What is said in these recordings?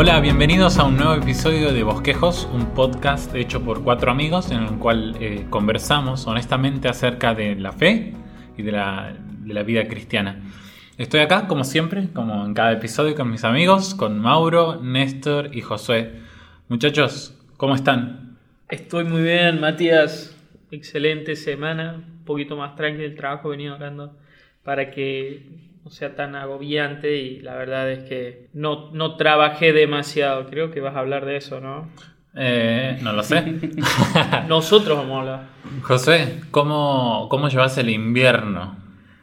Hola, bienvenidos a un nuevo episodio de Bosquejos, un podcast hecho por cuatro amigos en el cual eh, conversamos honestamente acerca de la fe y de la, de la vida cristiana. Estoy acá, como siempre, como en cada episodio, con mis amigos, con Mauro, Néstor y Josué. Muchachos, ¿cómo están? Estoy muy bien, Matías. Excelente semana. Un poquito más tranquilo el trabajo venido hablando para que no sea tan agobiante y la verdad es que no, no trabajé demasiado. Creo que vas a hablar de eso, ¿no? Eh, no lo sé. Nosotros vamos a hablar. José, ¿cómo, ¿cómo llevas el invierno?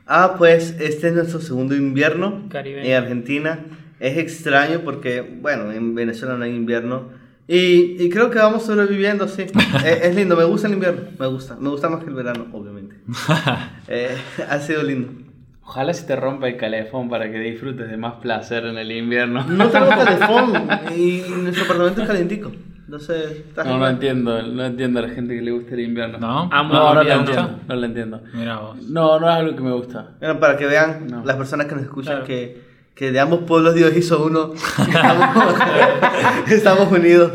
Ah, pues este es nuestro segundo invierno Caribeño. en Argentina. Es extraño porque, bueno, en Venezuela no hay invierno. Y, y creo que vamos sobreviviendo, sí. es, es lindo, me gusta el invierno, me gusta. Me gusta más que el verano, obviamente. Eh, ha sido lindo. Ojalá se te rompa el calefón para que disfrutes de más placer en el invierno. No tengo teléfono y nuestro apartamento es calentico. Entonces, está No, no entiendo, no entiendo a la gente que le gusta el invierno. ¿No? Amo No, no lo entiendo, no lo entiendo. Mira vos. No, no es algo que me gusta. Bueno, para que vean No. las personas que nos escuchan Claro. que, que de ambos pueblos Dios hizo uno. Estamos, estamos unidos.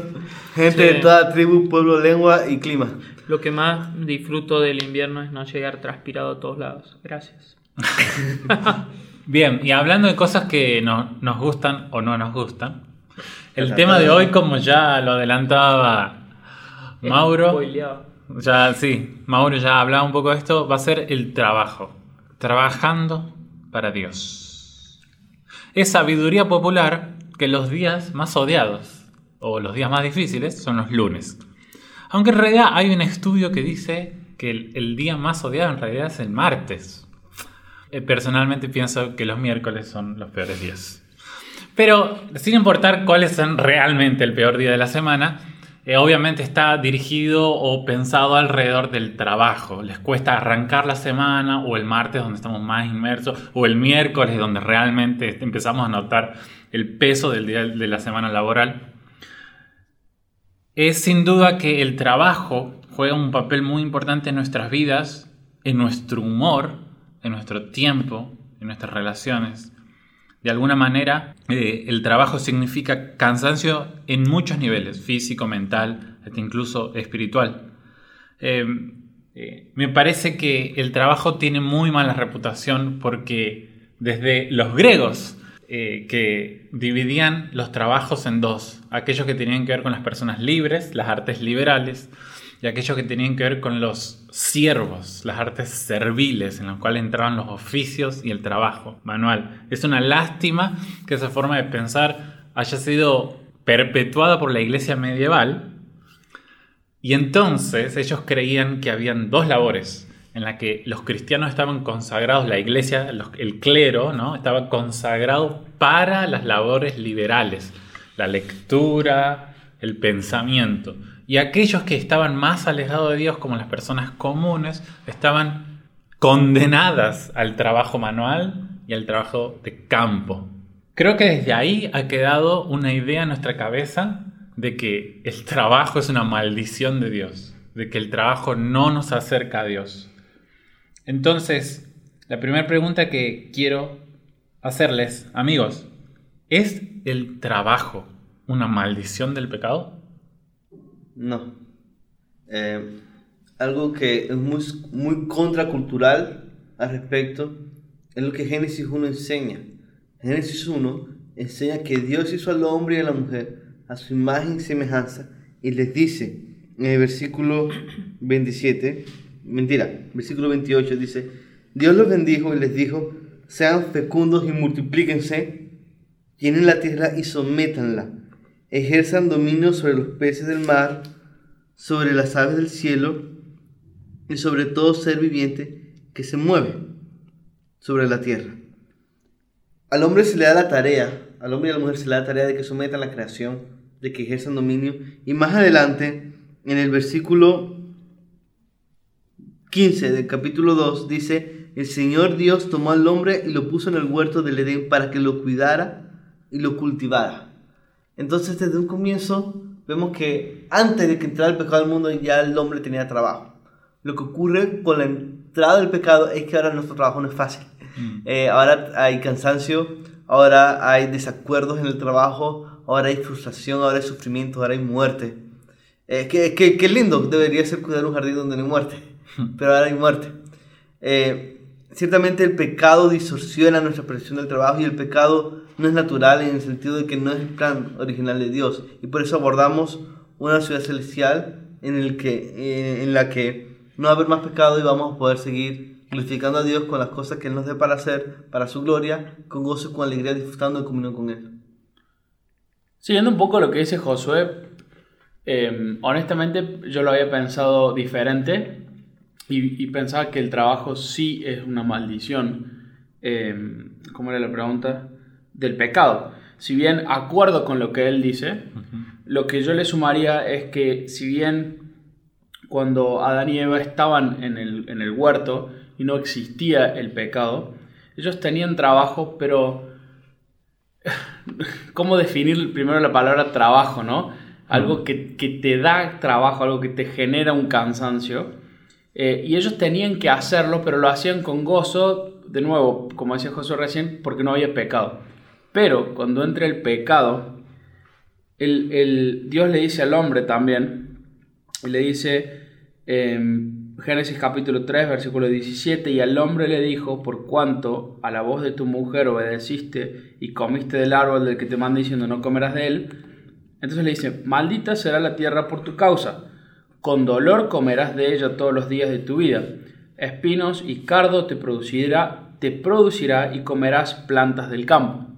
Gente Sí. de toda tribu, pueblo, lengua y clima. Lo que más disfruto del invierno es no llegar transpirado a todos lados. Gracias. Bien, y hablando de cosas que no- nos gustan o no nos gustan, el tema de hoy, como ya lo adelantaba Mauro, ya sí, Mauro ya hablaba un poco de esto, va a ser el trabajo. Trabajando para Dios. Es sabiduría popular que los días más odiados o los días más difíciles son los lunes. Aunque en realidad hay un estudio que dice que el, el día más odiado en realidad es el martes. Eh, Personalmente pienso que los miércoles son los peores días. Pero sin importar cuál es realmente el peor día de la semana, eh, obviamente está dirigido o pensado alrededor del trabajo. Les cuesta arrancar la semana o el martes donde estamos más inmersos o el miércoles donde realmente empezamos a notar el peso del día de la semana laboral. Es sin duda que el trabajo juega un papel muy importante en nuestras vidas, en nuestro humor, en nuestro tiempo, en nuestras relaciones. De alguna manera, eh, el trabajo significa cansancio en muchos niveles, físico, mental, hasta incluso espiritual. Eh, eh, me parece que el trabajo tiene muy mala reputación porque desde los griegos, eh, que dividían los trabajos en dos, aquellos que tenían que ver con las personas libres, las artes liberales, y aquellos que tenían que ver con los siervos, las artes serviles, en las cuales entraban los oficios y el trabajo manual. Es una lástima que esa forma de pensar haya sido perpetuada por la iglesia medieval, y entonces ellos creían que habían dos labores en la que los cristianos estaban consagrados, la iglesia, el clero, ¿no? Estaba consagrado para las labores liberales, la lectura, el pensamiento. Y aquellos que estaban más alejados de Dios, como las personas comunes, estaban condenadas al trabajo manual y al trabajo de campo. Creo que desde ahí ha quedado una idea en nuestra cabeza de que el trabajo es una maldición de Dios, de que el trabajo no nos acerca a Dios. Entonces, la primera pregunta que quiero hacerles, amigos, ¿es el trabajo una maldición del pecado? No. Eh, algo que es muy, muy contracultural al respecto es lo que Génesis 1 enseña. Génesis 1 enseña que Dios hizo al hombre y a la mujer a su imagen y semejanza y les dice en el versículo 27, mentira, versículo 28 dice, Dios los bendijo y les dijo, sean fecundos y multiplíquense, llenen la tierra y sométanla, ejerzan dominio sobre los peces del mar, sobre las aves del cielo y sobre todo ser viviente que se mueve sobre la tierra. Al hombre se le da la tarea, al hombre y a la mujer se le da la tarea de que sometan la creación, de que ejerzan dominio. Y más adelante, en el versículo 15 del capítulo 2, dice, el Señor Dios tomó al hombre y lo puso en el huerto del Edén para que lo cuidara y lo cultivara. Entonces, desde un comienzo, vemos que antes de que entrara el pecado al mundo, ya el hombre tenía trabajo. Lo que ocurre con la entrada del pecado es que ahora nuestro trabajo no es fácil. Eh, ahora hay cansancio, ahora hay desacuerdos en el trabajo, ahora hay frustración, ahora hay sufrimiento, ahora hay muerte. Eh, qué, qué- qué lindo debería ser cuidar un jardín donde no hay muerte, pero ahora hay muerte. Eh, ciertamente el pecado distorsiona nuestra percepción del trabajo y el pecado no es natural en el sentido de que no es el plan original de Dios. Y por eso abordamos una ciudad celestial en, el que, eh, en la que no va a haber más pecado y vamos a poder seguir glorificando a Dios con las cosas que Él nos dé para hacer, para su gloria, con gozo y con alegría, disfrutando de comunión con Él. Siguiendo un poco lo que dice Josué, eh, honestamente yo lo había pensado diferente y, y pensaba que el trabajo sí es una maldición. Eh, ¿Cómo era la pregunta? Del pecado. Si bien acuerdo con lo que él dice, lo que yo le sumaría es que si bien cuando Adán y Eva estaban en el, en el huerto y no existía el pecado, ellos tenían trabajo, pero ¿Cómo definir primero la palabra trabajo, no? Algo que, que te da trabajo, algo que te genera un cansancio. Eh, y ellos tenían que hacerlo, pero lo hacían con gozo, de nuevo, como decía José recién, porque no había pecado. Pero cuando entra el pecado, el, Dios le dice al hombre también, y le dice, en Génesis capítulo 3, versículo 17, y al hombre le dijo, por cuanto a la voz de tu mujer obedeciste y comiste del árbol del que te manda diciendo no comerás de él, entonces le dice, maldita será la tierra por tu causa, con dolor comerás de ella todos los días de tu vida, espinos y cardo te producirá, te producirá y comerás plantas del campo.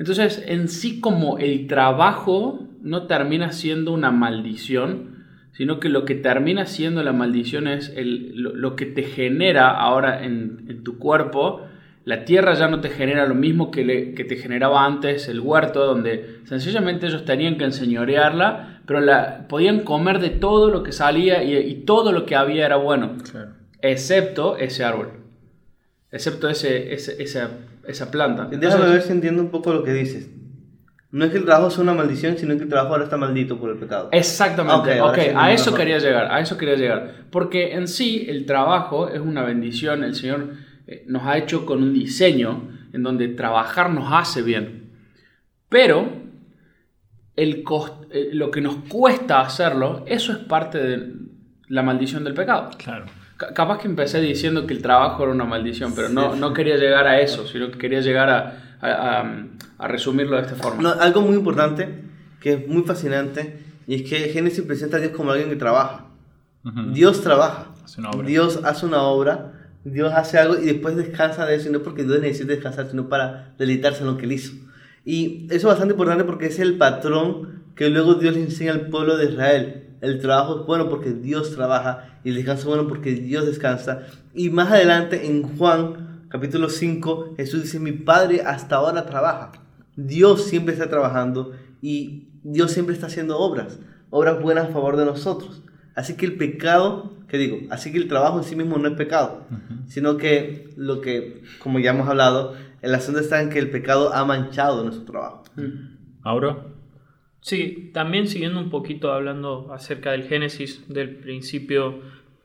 Entonces, en sí como el trabajo no termina siendo una maldición, sino que lo que termina siendo la maldición es el- lo, lo que te genera ahora en, en tu cuerpo. La tierra ya no te genera lo mismo que, le- que te generaba antes el huerto, donde sencillamente ellos tenían que enseñorearla, pero la, podían comer de todo lo que salía y, y todo lo que había era bueno, Claro. excepto ese árbol, excepto ese, ese- esa, esa planta. Déjame ver si entiendo un poco lo que dices. No es que el trabajo sea una maldición, sino que el trabajo ahora está maldito por el pecado. Exactamente, Ok, ahora ok, sí a eso mejor. quería llegar, a eso quería llegar. Porque en sí el trabajo es una bendición, el Señor eh, nos ha hecho con un diseño en donde trabajar nos hace bien. Pero el cos- eh, lo que nos cuesta hacerlo, eso es parte de la maldición del pecado. Claro. Ca- Capaz que empecé diciendo que el trabajo era una maldición, pero no, no quería llegar a eso, sino que quería llegar a, a- a- a resumirlo de esta forma. No, algo muy importante, que es muy fascinante, y es que Génesis presenta a Dios como alguien que trabaja. Dios trabaja. Hace una obra. Dios hace una obra, Dios hace algo y después descansa de eso, y no porque Dios necesite descansar, sino para deleitarse en lo que él hizo. Y eso es bastante importante porque es el patrón que luego Dios le enseña al pueblo de Israel. El trabajo es bueno porque Dios trabaja y el descanso es bueno porque Dios descansa. Y más adelante en Juan capítulo 5 Jesús dice, mi Padre hasta ahora trabaja. Dios siempre está trabajando y Dios siempre está haciendo obras, obras buenas a favor de nosotros. Así que el pecado, ¿qué digo? Así que el trabajo en sí mismo no es pecado, sino que lo que, como ya hemos hablado, el asunto está en que el pecado ha manchado nuestro trabajo. Mauro. Sí, también siguiendo un poquito hablando acerca del Génesis, del principio,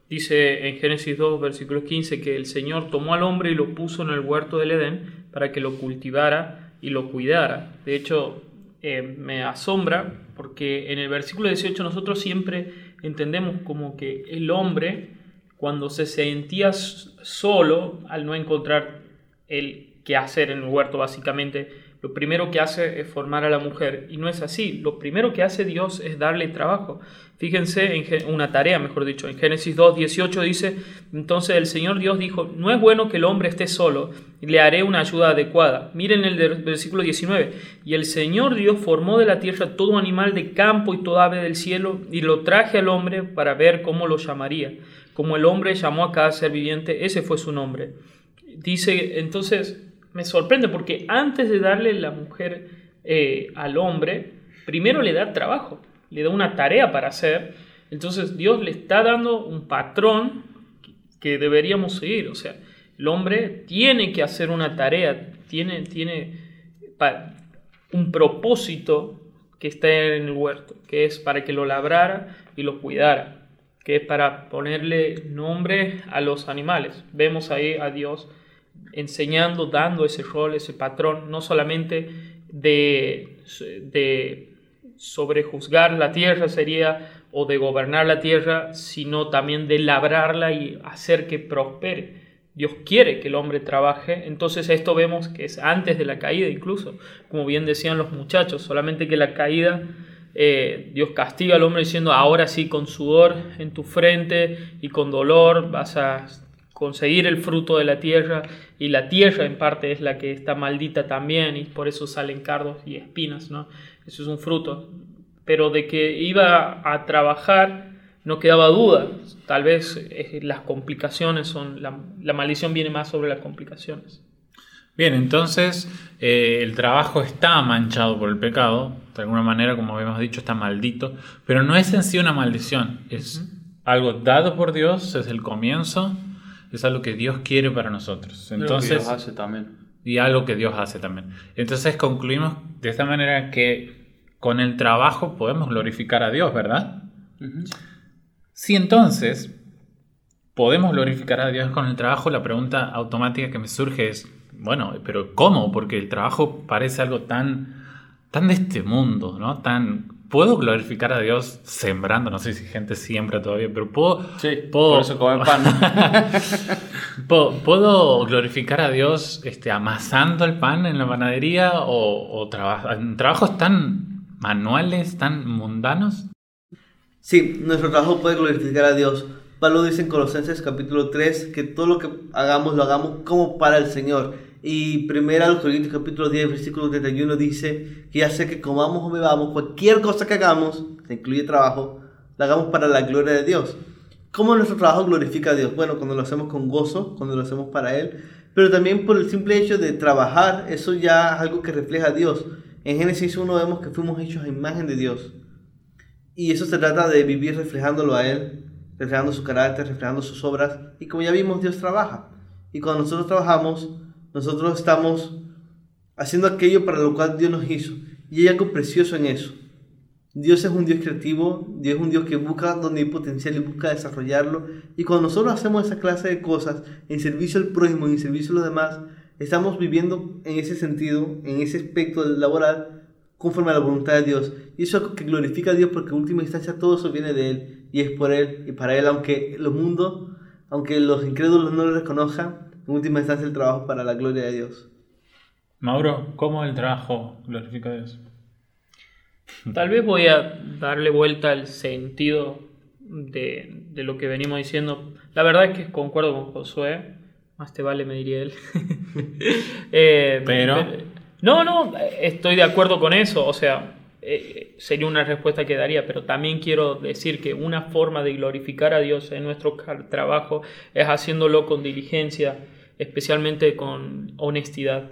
dice en Génesis 2, versículo 15, que el Señor tomó al hombre y lo puso en el huerto del Edén para que lo cultivara y lo cuidara. De hecho, eh, me asombra porque en el versículo 18 nosotros siempre entendemos como que el hombre, cuando se sentía solo, al no encontrar el qué hacer en el huerto, básicamente, lo primero que hace es formar a la mujer. Y no es así. Lo primero que hace Dios es darle trabajo. Fíjense en una tarea, mejor dicho. En Génesis 2, 18 dice, entonces el Señor Dios dijo, no es bueno que el hombre esté solo, le haré una ayuda adecuada. Miren el versículo 19. Y el Señor Dios formó de la tierra todo animal de campo y toda ave del cielo, y lo traje al hombre para ver cómo lo llamaría. Como el hombre llamó a cada ser viviente, ese fue su nombre. Dice, entonces, me sorprende porque antes de darle la mujer eh, al hombre, primero le da trabajo, le da una tarea para hacer. Entonces Dios le está dando un patrón que deberíamos seguir. O sea, el hombre tiene que hacer una tarea, tiene, tiene un propósito que está en el huerto, que es para que lo labrara y lo cuidara, que es para ponerle nombre a los animales. Vemos ahí a Dios enseñando, dando ese rol, ese patrón, no solamente de, de sobrejuzgar la tierra sería o de gobernar la tierra, sino también de labrarla y hacer que prospere. Dios quiere que el hombre trabaje, entonces esto vemos que es antes de la caída incluso, como bien decían los muchachos, solamente que la caída eh, Dios castiga al hombre diciendo, ahora sí, con sudor en tu frente y con dolor vas a conseguir el fruto de la tierra, y la tierra en parte es la que está maldita también, y por eso salen cardos y espinas, ¿no? Eso es un fruto. Pero de que iba a trabajar no quedaba duda. Tal vez eh, las complicaciones son, la, maldición viene más sobre las complicaciones. Bien, entonces eh, el trabajo está manchado por el pecado, de alguna manera, como habíamos dicho, está maldito, pero no es en sí una maldición, es algo dado por Dios, es el comienzo, es algo que Dios quiere para nosotros. Entonces, hace también. Y algo que Dios hace también. Entonces concluimos de esta manera que con el trabajo podemos glorificar a Dios, ¿verdad? Si entonces podemos glorificar a Dios con el trabajo, la pregunta automática que me surge es, bueno, pero ¿cómo? Porque el trabajo parece algo tan, tan de este mundo, ¿no? Tan, puedo glorificar a Dios sembrando, no sé si gente siembra todavía, pero puedo... Sí, puedo, por eso comen pan. ¿Puedo, glorificar a Dios este, amasando el pan en la panadería o, o trabajos tan manuales, tan mundanos? Sí, nuestro trabajo puede glorificar a Dios. Pablo dice en Colosenses capítulo 3 que todo lo que hagamos lo hagamos como para el Señor. Y primera los Corintios capítulo 10 versículo 31 dice que ya sea que comamos o bebamos, cualquier cosa que hagamos, se incluye trabajo, la hagamos para la gloria de Dios. ¿Cómo nuestro trabajo glorifica a Dios? Bueno, cuando lo hacemos con gozo, cuando lo hacemos para Él, pero también por el simple hecho de trabajar, eso ya es algo que refleja a Dios. En Génesis 1 vemos que fuimos hechos a imagen de Dios. Y eso se trata de vivir reflejándolo a Él, reflejando su carácter, reflejando sus obras. Y como ya vimos, Dios trabaja. Y cuando nosotros trabajamos, nosotros estamos haciendo aquello para lo cual Dios nos hizo. Y hay algo precioso en eso. Dios es un Dios creativo, Dios es un Dios que busca donde hay potencial y busca desarrollarlo. Y cuando nosotros hacemos esa clase de cosas en servicio al prójimo, en servicio a los demás, estamos viviendo en ese sentido, en ese aspecto laboral, conforme a la voluntad de Dios. Y eso es algo que glorifica a Dios porque en última instancia todo eso viene de Él y es por Él y para Él, aunque los mundos, aunque los incrédulos no lo reconozcan, en última instancia el trabajo para la gloria de Dios. Mauro, ¿cómo el trabajo glorifica a Dios? Tal vez voy a darle vuelta al sentido de, de, lo que venimos diciendo. La verdad es que concuerdo con Josué, más te vale, me diría él. Eh, pero... No, no, estoy de acuerdo con eso, o sea, eh, sería una respuesta que daría, pero también quiero decir que una forma de glorificar a Dios en nuestro trabajo es haciéndolo con diligencia, especialmente con honestidad,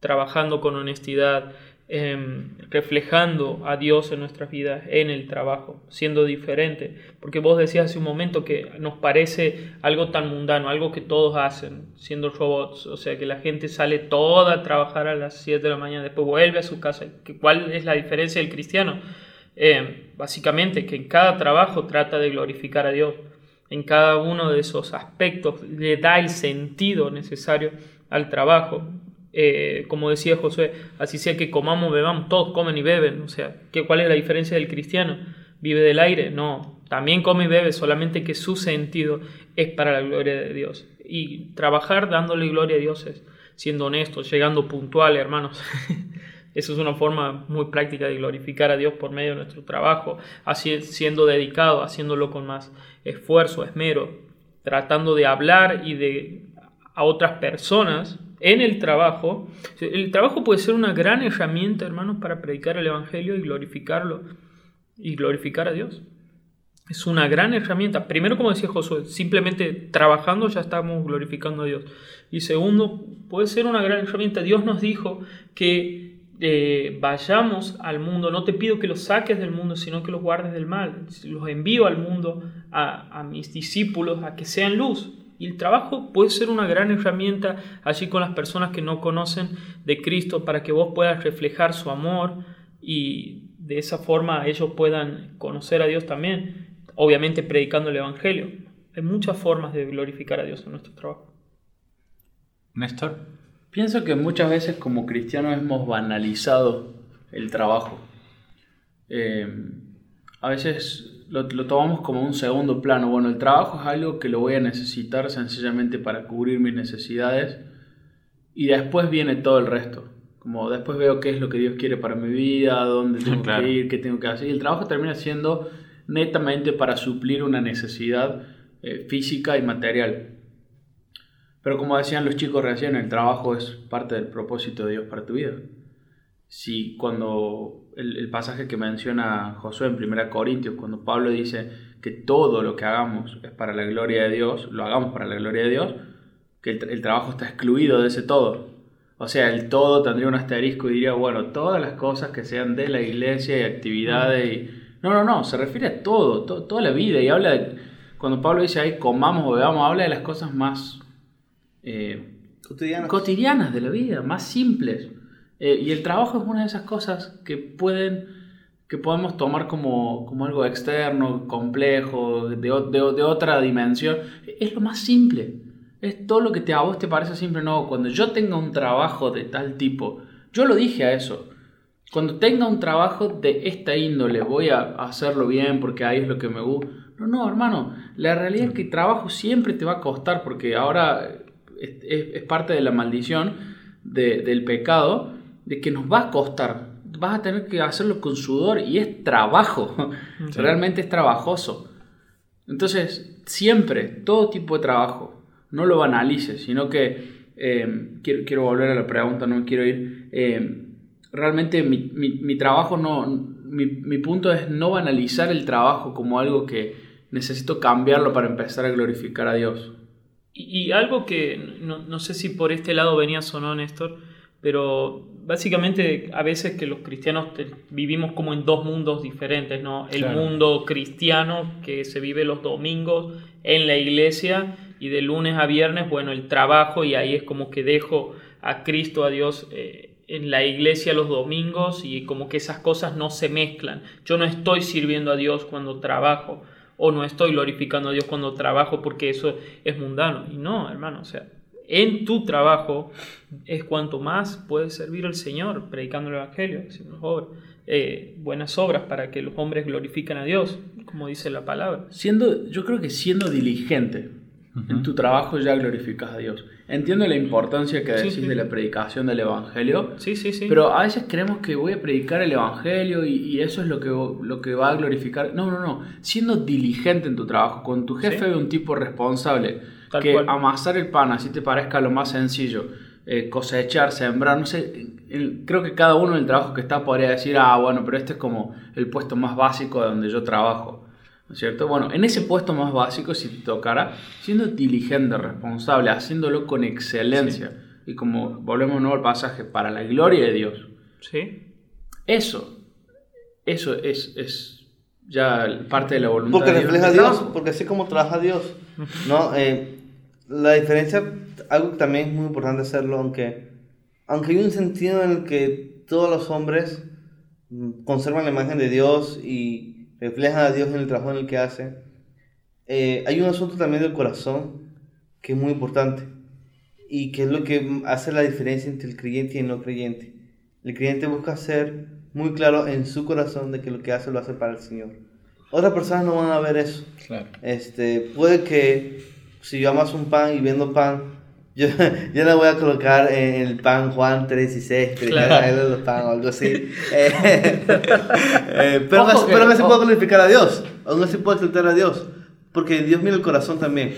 trabajando con honestidad, Em, reflejando a Dios en nuestras vidas, en el trabajo, siendo diferente. Porque vos decías hace un momento que nos parece algo tan mundano, algo que todos hacen, siendo robots. O sea, que la gente sale toda a trabajar a las 7 de la mañana, después vuelve a su casa. ¿Cuál es la diferencia del cristiano? Em, básicamente, que en cada trabajo trata de glorificar a Dios. En cada uno de esos aspectos le da el sentido necesario al trabajo. Eh, como decía José, así sea que comamos, bebamos, todos comen y beben. O sea, ¿qué, ¿cuál es la diferencia del cristiano? ¿Vive del aire? No, también come y bebe, solamente que su sentido es para la gloria de Dios. Y trabajar dándole gloria a Dios es siendo honesto, llegando puntual, hermanos. Eso es una forma muy práctica de glorificar a Dios por medio de nuestro trabajo, así, siendo dedicado, haciéndolo con más esfuerzo, esmero, tratando de hablar y de a otras personas en el trabajo. El trabajo puede ser una gran herramienta, hermanos, para predicar el Evangelio y glorificarlo y glorificar a Dios. Es una gran herramienta. Primero, como decía Josué, simplemente trabajando ya estamos glorificando a Dios. Y segundo, puede ser una gran herramienta. Dios nos dijo que eh, vayamos al mundo. No te pido que los saques del mundo, sino que los guardes del mal. Los envío al mundo, a, a mis discípulos, a que sean luz. Y el trabajo puede ser una gran herramienta allí con las personas que no conocen de Cristo para que vos puedas reflejar su amor y de esa forma ellos puedan conocer a Dios también, obviamente predicando el Evangelio. Hay muchas formas de glorificar a Dios en nuestro trabajo. Néstor. Pienso que muchas veces como cristianos hemos banalizado el trabajo. Eh, a veces lo, lo, tomamos como un segundo plano. Bueno, el trabajo es algo que lo voy a necesitar sencillamente para cubrir mis necesidades y después viene todo el resto. Como después veo qué es lo que Dios quiere para mi vida, dónde tengo que ir, qué tengo que hacer. Y el trabajo termina siendo netamente para suplir una necesidad eh, física y material. Pero como decían los chicos recién, el trabajo es parte del propósito de Dios para tu vida. Si cuando el, pasaje que menciona Josué en 1 Corintios, cuando Pablo dice que todo lo que hagamos es para la gloria de Dios, lo hagamos para la gloria de Dios, que el, trabajo está excluido de ese todo. O sea, el todo tendría un asterisco y diría, bueno, todas las cosas que sean de la iglesia y actividades y... No, no, no, se refiere a todo, toda la vida y habla de... Cuando Pablo dice ahí comamos o bebamos, habla de las cosas más eh, cotidianas. cotidianas de la vida, más simples. Eh, y el trabajo es una de esas cosas que pueden que podemos tomar como, como algo externo, complejo, de, de, de, otra dimensión. Es lo más simple. Es todo lo que te, a vos te parece simple. No, cuando yo tenga un trabajo de tal tipo, yo lo dije a eso. Cuando tenga un trabajo de esta índole, voy a hacerlo bien porque ahí es lo que me gusta. No, no, hermano. La realidad es que el trabajo siempre te va a costar porque ahora es, es, parte de la maldición de, del pecado de que nos va a costar. Vas a tener que hacerlo con sudor y es trabajo. Realmente es trabajoso. Entonces, siempre, todo tipo de trabajo, no lo banalices, sino que eh, quiero, quiero, volver a la pregunta, no me quiero ir. Eh, realmente mi, mi, mi trabajo no, mi, mi, punto es no banalizar el trabajo como algo que necesito cambiarlo para empezar a glorificar a Dios. Y, y algo que no, no, sé si por este lado venías o no, Néstor, pero básicamente a veces que los cristianos te, vivimos como en dos mundos diferentes, ¿no? El claro. mundo cristiano que se vive los domingos en la iglesia y de lunes a viernes, bueno, el trabajo y ahí es como que dejo a Cristo, a Dios. Eh, en la iglesia los domingos y como que esas cosas no se mezclan. Yo no estoy sirviendo a Dios cuando trabajo o no estoy glorificando a Dios cuando trabajo porque eso es mundano. Y no, hermano, o sea, en tu trabajo es cuanto más puedes servir al Señor, predicando el Evangelio, haciendo obras, eh, buenas obras para que los hombres glorifiquen a Dios, como dice la palabra. Siendo, yo creo que siendo diligente uh -huh. en tu trabajo ya glorificas a Dios. Entiendo la importancia que decís sí, sí. de la predicación del Evangelio, sí, sí, sí. pero a veces creemos que voy a predicar el Evangelio y, y, eso es lo que, lo que va a glorificar. No, no, no. Siendo diligente en tu trabajo, con tu jefe ¿Sí? un tipo responsable, Tal que cual. amasar el pan así te parezca lo más sencillo, eh, cosechar, sembrar, no sé, el, creo que cada uno en el trabajo que está podría decir, ah, bueno, pero este es como el puesto más básico de donde yo trabajo. ¿No es cierto? Bueno, en ese puesto más básico, si te tocara, siendo diligente, responsable, haciéndolo con excelencia, sí. y como volvemos nuevo al pasaje, para la gloria de Dios. Sí. Eso, eso es, es ya parte de la voluntad porque de Dios. refleja a Dios, porque así como trabaja Dios, ¿no? Eh, la diferencia, algo que también es muy importante hacerlo, aunque, aunque hay un sentido en el que todos los hombres conservan la imagen de Dios y reflejan a Dios en el trabajo en el que hace. Eh, hay un asunto también del corazón que es muy importante y que es lo que hace la diferencia entre el creyente y el no creyente. El creyente busca ser muy claro en su corazón de que lo que hace lo hace para el Señor. Otras personas no van a ver eso. Claro. Este, puede que si yo amas un pan y vendo pan, yo, yo le voy a colocar en el pan Juan 3.16, que claro. los pan o algo así. eh, eh, pero, Ojo, pero me se puede glorificar a Dios, aún así puedo exaltar a Dios, porque Dios mira el corazón también.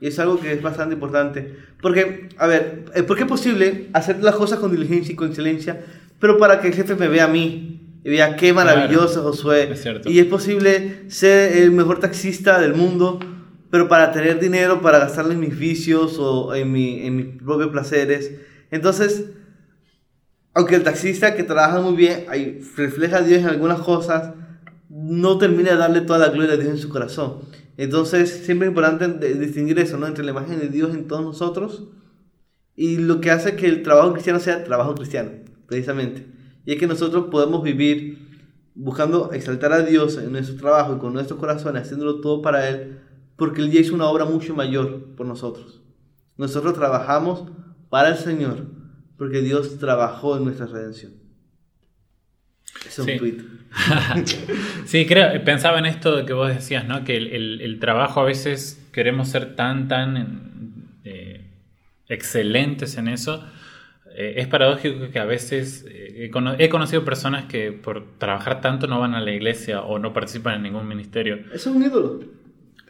Y es algo que es bastante importante. Porque, a ver, eh, ¿por qué es posible hacer las cosas con diligencia y con excelencia, pero para que el jefe me vea a mí? Y vea qué maravilloso claro. Josué. Es y es posible ser el mejor taxista del mundo, pero para tener dinero, para gastarlo en mis vicios o en, mi, en mis propios placeres. Entonces, aunque el taxista que trabaja muy bien, refleja a Dios en algunas cosas, no termina de darle toda la gloria a Dios en su corazón. Entonces, siempre es importante distinguir eso, ¿no? Entre la imagen de Dios en todos nosotros y lo que hace que el trabajo cristiano sea trabajo cristiano, precisamente. Y es que nosotros podemos vivir buscando exaltar a Dios en nuestro trabajo y con nuestro corazón, haciéndolo todo para Él, porque Él ya hizo una obra mucho mayor por nosotros. Nosotros trabajamos para el Señor, porque Dios trabajó en nuestra redención. Es un Sí. tweet. Sí, creo, pensaba en esto de que vos decías, ¿no? Que el, el- el trabajo a veces queremos ser tan, tan eh, excelentes en eso. Eh, es paradójico que a veces eh, he, cono- he conocido personas que por trabajar tanto no van a la iglesia o no participan en ningún ministerio. Eso es un ídolo.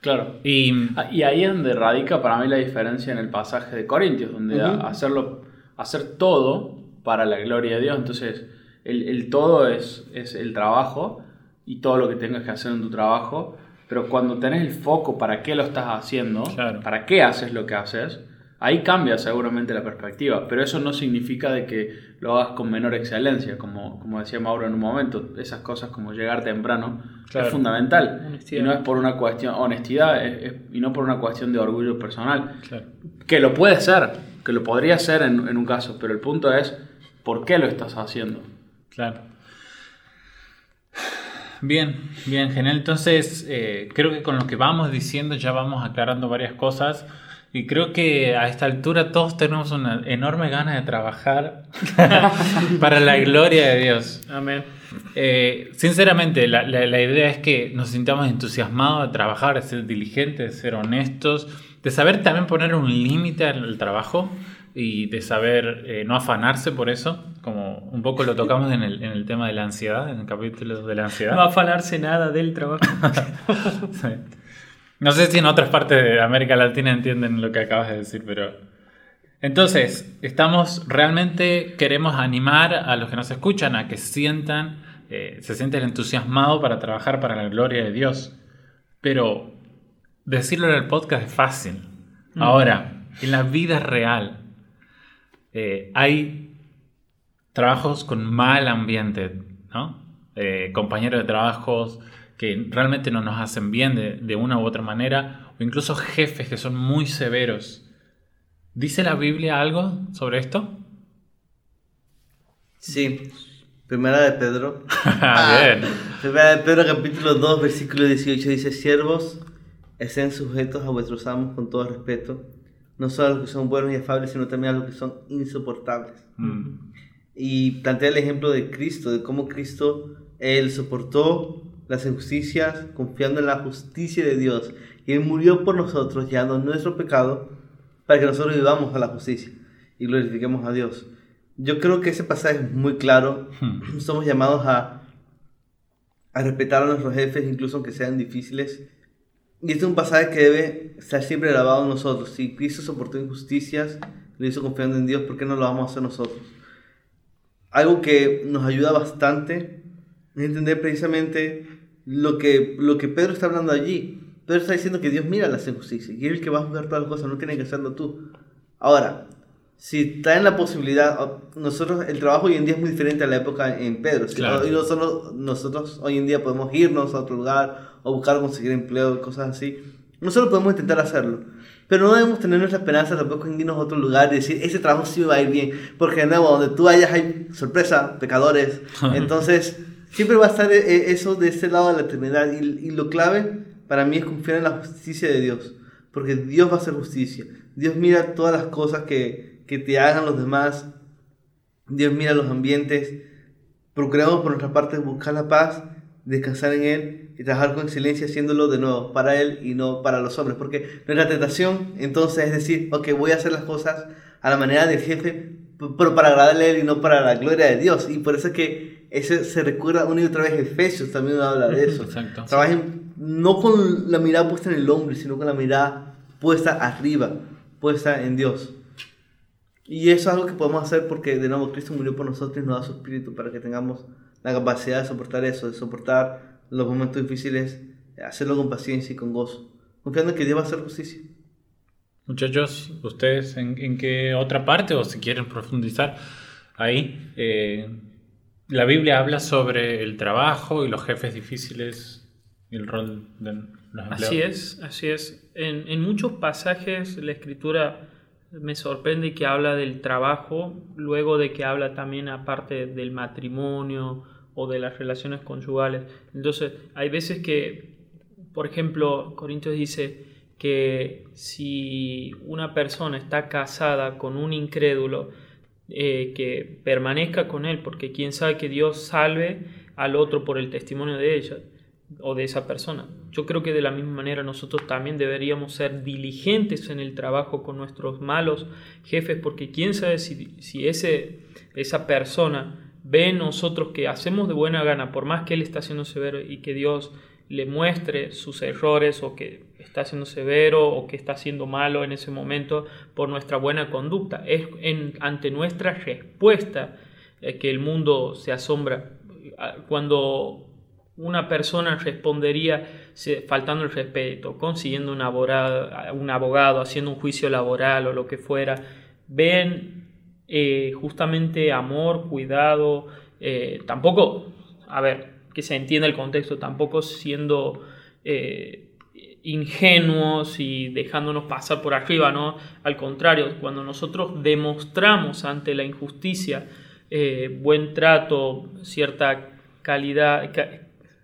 Claro. Y Ah, Y ahí es donde radica para mí la diferencia en el pasaje de Corintios, donde hacerlo, hacer todo para la gloria de Dios. Entonces, el, el todo es, es el trabajo y todo lo que tengas que hacer en tu trabajo. Pero cuando tenés el foco para qué lo estás haciendo, Claro. para qué haces lo que haces, ahí cambia seguramente la perspectiva. Pero eso no significa de que lo hagas con menor excelencia, como, como decía Mauro en un momento. Esas cosas como llegar temprano Claro. es fundamental. Honestidad. Y no es por una cuestión, honestidad, es- es- y no por una cuestión de orgullo personal. claro, Que lo puede ser, que lo podría ser en, en un caso, pero el punto es, ¿por qué lo estás haciendo? claro. Bien, bien, genial. Entonces, eh, creo que con lo que vamos diciendo ya vamos aclarando varias cosas. Y creo que a esta altura todos tenemos una enorme gana de trabajar para la gloria de Dios. Amén. Eh, sinceramente, la, la- la idea es que nos sintamos entusiasmados de trabajar, de ser diligentes, de ser honestos, de saber también poner un límite al, trabajo y de saber eh, no afanarse por eso, como un poco lo tocamos en el, en el tema de la ansiedad, en el capítulo de la ansiedad. No afanarse nada del trabajo. Sí. No sé si en otras partes de América Latina entienden lo que acabas de decir, pero... Entonces, estamos realmente queremos animar a los que nos escuchan a que sientan, eh, se sienten entusiasmados para trabajar para la gloria de Dios. Pero decirlo en el podcast es fácil. Ahora, en la vida real, eh, hay trabajos con mal ambiente, ¿no? Eh, compañeros de trabajos que realmente no nos hacen bien de, de una u otra manera, o incluso jefes que son muy severos. ¿Dice la Biblia algo sobre esto? Sí. Primera de Pedro. Bien. Primera de Pedro capítulo 2 versículo 18 dice, siervos, estén sujetos a vuestros amos con todo respeto, no solo a los que son buenos y afables, sino también a los que son insoportables. Mm, Y plantea el ejemplo de Cristo, de cómo Cristo, Él soportó las injusticias confiando en la justicia de Dios. Y Él murió por nosotros, llevando nuestro pecado, para que nosotros vivamos a la justicia y glorifiquemos a Dios. Yo creo que ese pasaje es muy claro. Hmm. Somos llamados a, a respetar a nuestros jefes, incluso aunque sean difíciles. Y este es un pasaje que debe estar siempre grabado en nosotros. Si Cristo soportó injusticias, lo hizo confiando en Dios, ¿por qué no lo vamos a hacer nosotros? Algo que nos ayuda bastante es entender precisamente lo que, lo que Pedro está hablando allí. Pedro está diciendo que Dios mira las injusticias y es el que va a juzgar todas las cosas, no tiene que hacerlo tú. Ahora, si está en la posibilidad, nosotros, el trabajo hoy en día es muy diferente a la época en Pedro. Si Claro. nosotros, nosotros hoy en día podemos irnos a otro lugar o buscar conseguir empleo, cosas así. Nosotros podemos intentar hacerlo. Pero no debemos tener nuestra esperanza tampoco en irnos a otro lugar y decir, ese trabajo sí me va a ir bien. Porque de nuevo, donde tú vayas hay sorpresa, pecadores. Entonces, siempre va a estar eh, eso de ese lado de la eternidad. Y, lo clave para mí es confiar en la justicia de Dios. Porque Dios va a hacer justicia. Dios mira todas las cosas que, que te hagan los demás. Dios mira los ambientes. Procuramos por nuestra parte buscar la paz, descansar en Él y trabajar con excelencia haciéndolo de nuevo para Él y no para los hombres. Porque nuestra tentación entonces es decir, ok, voy a hacer las cosas a la manera del jefe, pero para agradarle a Él y no para la gloria de Dios. Y por eso es que ese se recuerda una y otra vez Efesios también habla de eso. Exacto. Trabajen no con la mirada puesta en el hombre, sino con la mirada puesta arriba, puesta en Dios. Y eso es algo que podemos hacer porque de nuevo Cristo murió por nosotros y nos da su espíritu para que tengamos la capacidad de soportar eso, de soportar los momentos difíciles, hacerlo con paciencia y con gozo, confiando en que Dios va a hacer justicia. Muchachos, ¿ustedes en, en qué otra parte o si quieren profundizar ahí? eh, la Biblia habla sobre el trabajo y los jefes difíciles y el rol de los empleados. Así es, así es. En, en muchos pasajes la escritura me sorprende que habla del trabajo, luego de que habla también aparte del matrimonio o de las relaciones conyugales. Entonces, hay veces que, por ejemplo, Corintios dice que si una persona está casada con un incrédulo, eh, que permanezca con él, porque quién sabe que Dios salve al otro por el testimonio de ella o de esa persona. Yo creo que de la misma manera nosotros también deberíamos ser diligentes en el trabajo con nuestros malos jefes, porque quién sabe si, si ese, esa persona ve nosotros que hacemos de buena gana, por más que él está siendo severo y que Dios le muestre sus errores o que está siendo severo o que está siendo malo en ese momento por nuestra buena conducta. Es ante nuestra respuesta eh, que el mundo se asombra. Cuando una persona respondería faltando el respeto, consiguiendo un abogado, un abogado, haciendo un juicio laboral o lo que fuera, ven eh, justamente amor, cuidado, eh, tampoco, a ver, que se entienda el contexto, tampoco siendo ingenuos y dejándonos pasar por arriba, ¿no? Al contrario, cuando nosotros demostramos ante la injusticia eh, buen trato, cierta calidad,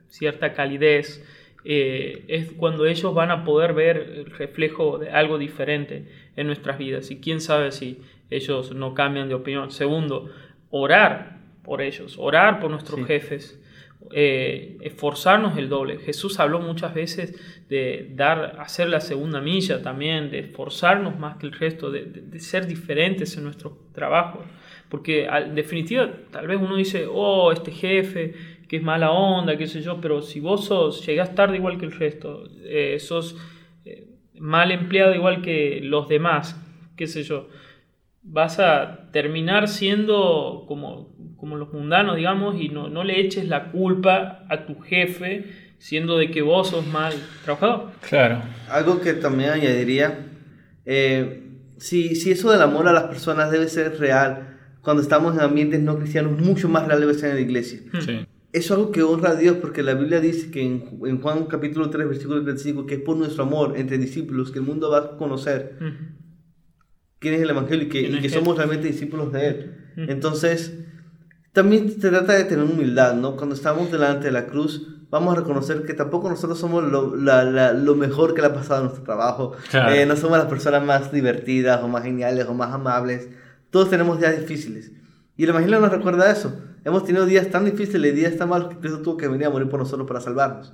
cierta calidez, eh, es cuando ellos van a poder ver el reflejo de algo diferente en nuestras vidas. Y quién sabe si ellos no cambian de opinión. Segundo, orar por ellos, orar por nuestros jefes eh, esforzarnos el doble. Jesús habló muchas veces de dar, hacer la segunda milla también, de esforzarnos más que el resto, de, ser diferentes en nuestro trabajo. Porque en definitiva, tal vez uno dice, oh, este jefe, que es mala onda, qué sé yo, pero si vos sos, llegás tarde igual que el resto, eh, sos eh, mal empleado igual que los demás, qué sé yo, vas a terminar siendo como como los mundanos, digamos, y no, no le eches la culpa a tu jefe siendo de que vos sos mal trabajador. Claro. Algo que también añadiría, eh, si, si eso del amor a las personas debe ser real, cuando estamos en ambientes no cristianos, mucho más real debe ser en la iglesia. Hmm. Sí. Eso es algo que honra a Dios porque la Biblia dice que en, en Juan capítulo 3, versículo 35, que es por nuestro amor entre discípulos que el mundo va a conocer hmm. quién es el Evangelio y que, y que somos realmente discípulos de Él. Hmm. Entonces, también se trata de tener humildad, ¿no? Cuando estamos delante de la cruz, vamos a reconocer que tampoco nosotros somos lo, lo mejor que le ha pasado a nuestro trabajo. Eh, no somos las personas más divertidas o más geniales o más amables. Todos tenemos días difíciles. Y el Evangelio nos recuerda eso. Hemos tenido días tan difíciles, días tan malos que Cristo tuvo que venir a morir por nosotros para salvarnos.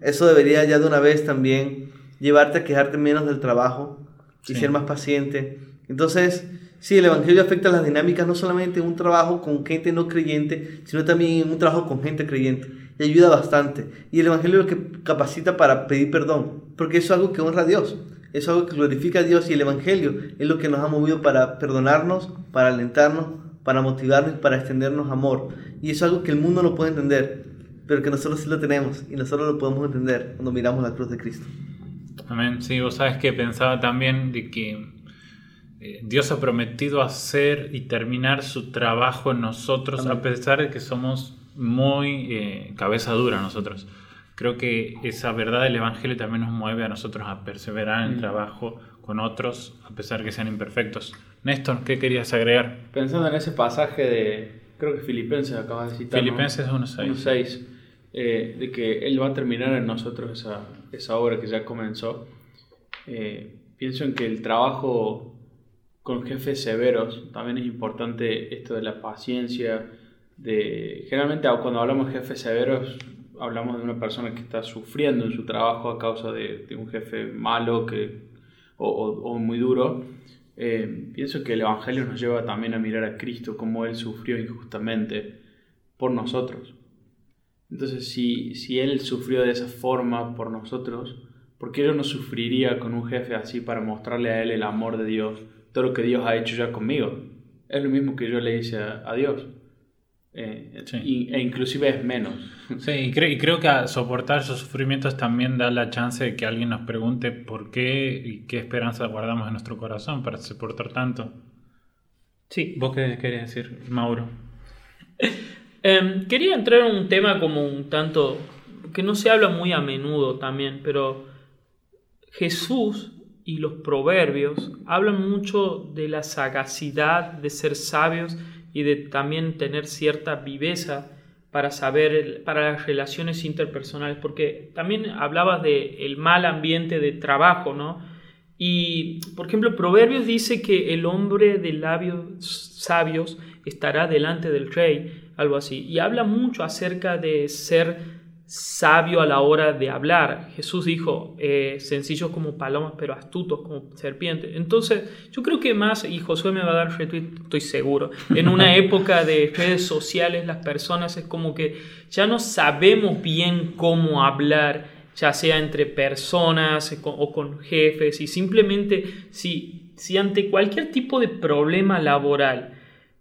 Eso debería ya de una vez también llevarte a quejarte menos del trabajo y ser más paciente. Entonces, Sí, el Evangelio afecta las dinámicas no solamente en un trabajo con gente no creyente, sino también un trabajo con gente creyente. Y ayuda bastante. Y el Evangelio es lo que capacita para pedir perdón, porque eso es algo que honra a Dios. Es algo que glorifica a Dios y el Evangelio es lo que nos ha movido para perdonarnos, para alentarnos, para motivarnos y para extendernos amor. Y eso es algo que el mundo no puede entender, pero que nosotros sí lo tenemos y nosotros lo podemos entender cuando miramos la cruz de Cristo. Amén. Sí, vos sabes que pensaba también de que Dios ha prometido hacer y terminar su trabajo en nosotros, a pesar de que somos muy eh, cabeza dura nosotros. Creo que esa verdad del Evangelio también nos mueve a nosotros a perseverar en el mm. trabajo con otros, a pesar de que sean imperfectos. Néstor, ¿qué querías agregar? Pensando en ese pasaje de, creo que Filipenses acabas de citar. Filipenses 1.6. Eh, de que Él va a terminar en nosotros esa, esa obra que ya comenzó. pienso en que el trabajo con jefes severos. También es importante esto de la paciencia. De, generalmente cuando hablamos de jefes severos hablamos de una persona que está sufriendo en su trabajo a causa de, un jefe malo que, o, muy duro. Eh, pienso que el Evangelio nos lleva también a mirar a Cristo como Él sufrió injustamente por nosotros. Entonces, si, si Él sufrió de esa forma por nosotros, ¿por qué yo no sufriría con un jefe así para mostrarle a Él el amor de Dios todo lo que Dios ha hecho ya conmigo. Es lo mismo que yo le hice a, Dios. Eh, e inclusive es menos. Sí, y, creo que soportar esos sufrimientos también da la chance de que alguien nos pregunte por qué y qué esperanza guardamos en nuestro corazón para soportar tanto. Sí. ¿Vos qué querías decir, Mauro? Em, quería entrar en un tema como un tanto que no se habla muy a menudo también, pero Jesús y los proverbios hablan mucho de la sagacidad de ser sabios y de también tener cierta viveza para saber, para las relaciones interpersonales, porque también hablabas de el mal ambiente de trabajo, ¿no? Y, por ejemplo, Proverbios dice que el hombre de labios sabios estará delante del rey, algo así. Y habla mucho acerca de ser sabio a la hora de hablar. Jesús dijo, eh, sencillos como palomas, pero astutos como serpientes. Entonces, yo creo que más, y Josué me va a dar retweet, estoy seguro, en una época de redes sociales las personas es como que ya no sabemos bien cómo hablar, ya sea entre personas o con jefes, y simplemente si, si ante cualquier tipo de problema laboral,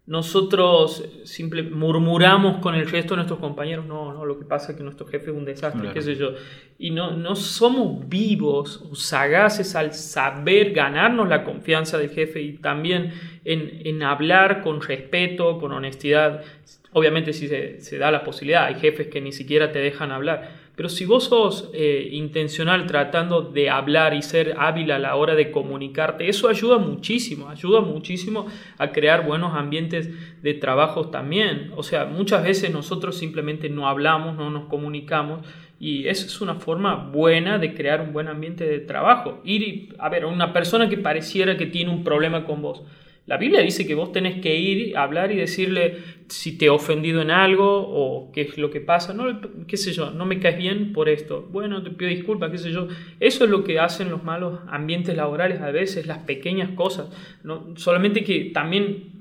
nosotros simple, murmuramos con el resto de nuestros compañeros, no, no, lo que pasa es que nuestro jefe es un desastre, qué sé yo, y no, no somos vivos o sagaces al saber ganarnos la confianza del jefe y también en, en hablar con respeto, con honestidad, obviamente si se, se da la posibilidad, hay jefes que ni siquiera te dejan hablar, pero si vos sos eh, intencional tratando de hablar y ser hábil a la hora de comunicarte, eso ayuda muchísimo, ayuda muchísimo a crear buenos ambientes de trabajo también. O sea, muchas veces nosotros simplemente no hablamos, no nos comunicamos y eso es una forma buena de crear un buen ambiente de trabajo. Ir, a ver, una persona que pareciera que tiene un problema con vos, la Biblia dice que vos tenés que ir a hablar y decirle si te he ofendido en algo o qué es lo que pasa. No, qué sé yo, no me caes bien por esto. Bueno, te pido disculpas, qué sé yo. Eso es lo que hacen los malos ambientes laborales a veces, las pequeñas cosas. ¿no? Solamente que también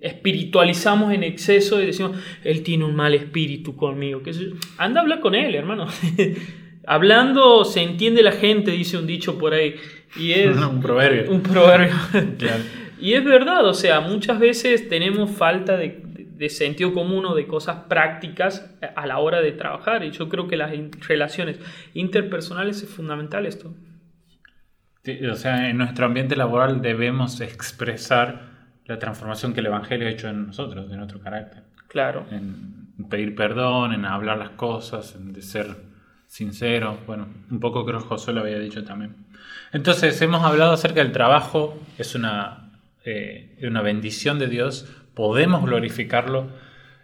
espiritualizamos en exceso y decimos, él tiene un mal espíritu conmigo. ¿Qué sé yo? Anda a hablar con él, hermano. Hablando se entiende la gente, dice un dicho por ahí. Y es un proverbio. Un proverbio. Y es verdad, o sea, muchas veces tenemos falta de, sentido común o de cosas prácticas a la hora de trabajar. Y yo creo que las relaciones interpersonales es fundamental esto. o sea, en nuestro ambiente laboral debemos expresar la transformación que el Evangelio ha hecho en nosotros, en nuestro carácter. Claro. En pedir perdón, en hablar las cosas, en de ser sincero. Bueno, un poco creo que José lo había dicho también. Entonces, hemos hablado acerca del trabajo, es una eh, una bendición de Dios, podemos glorificarlo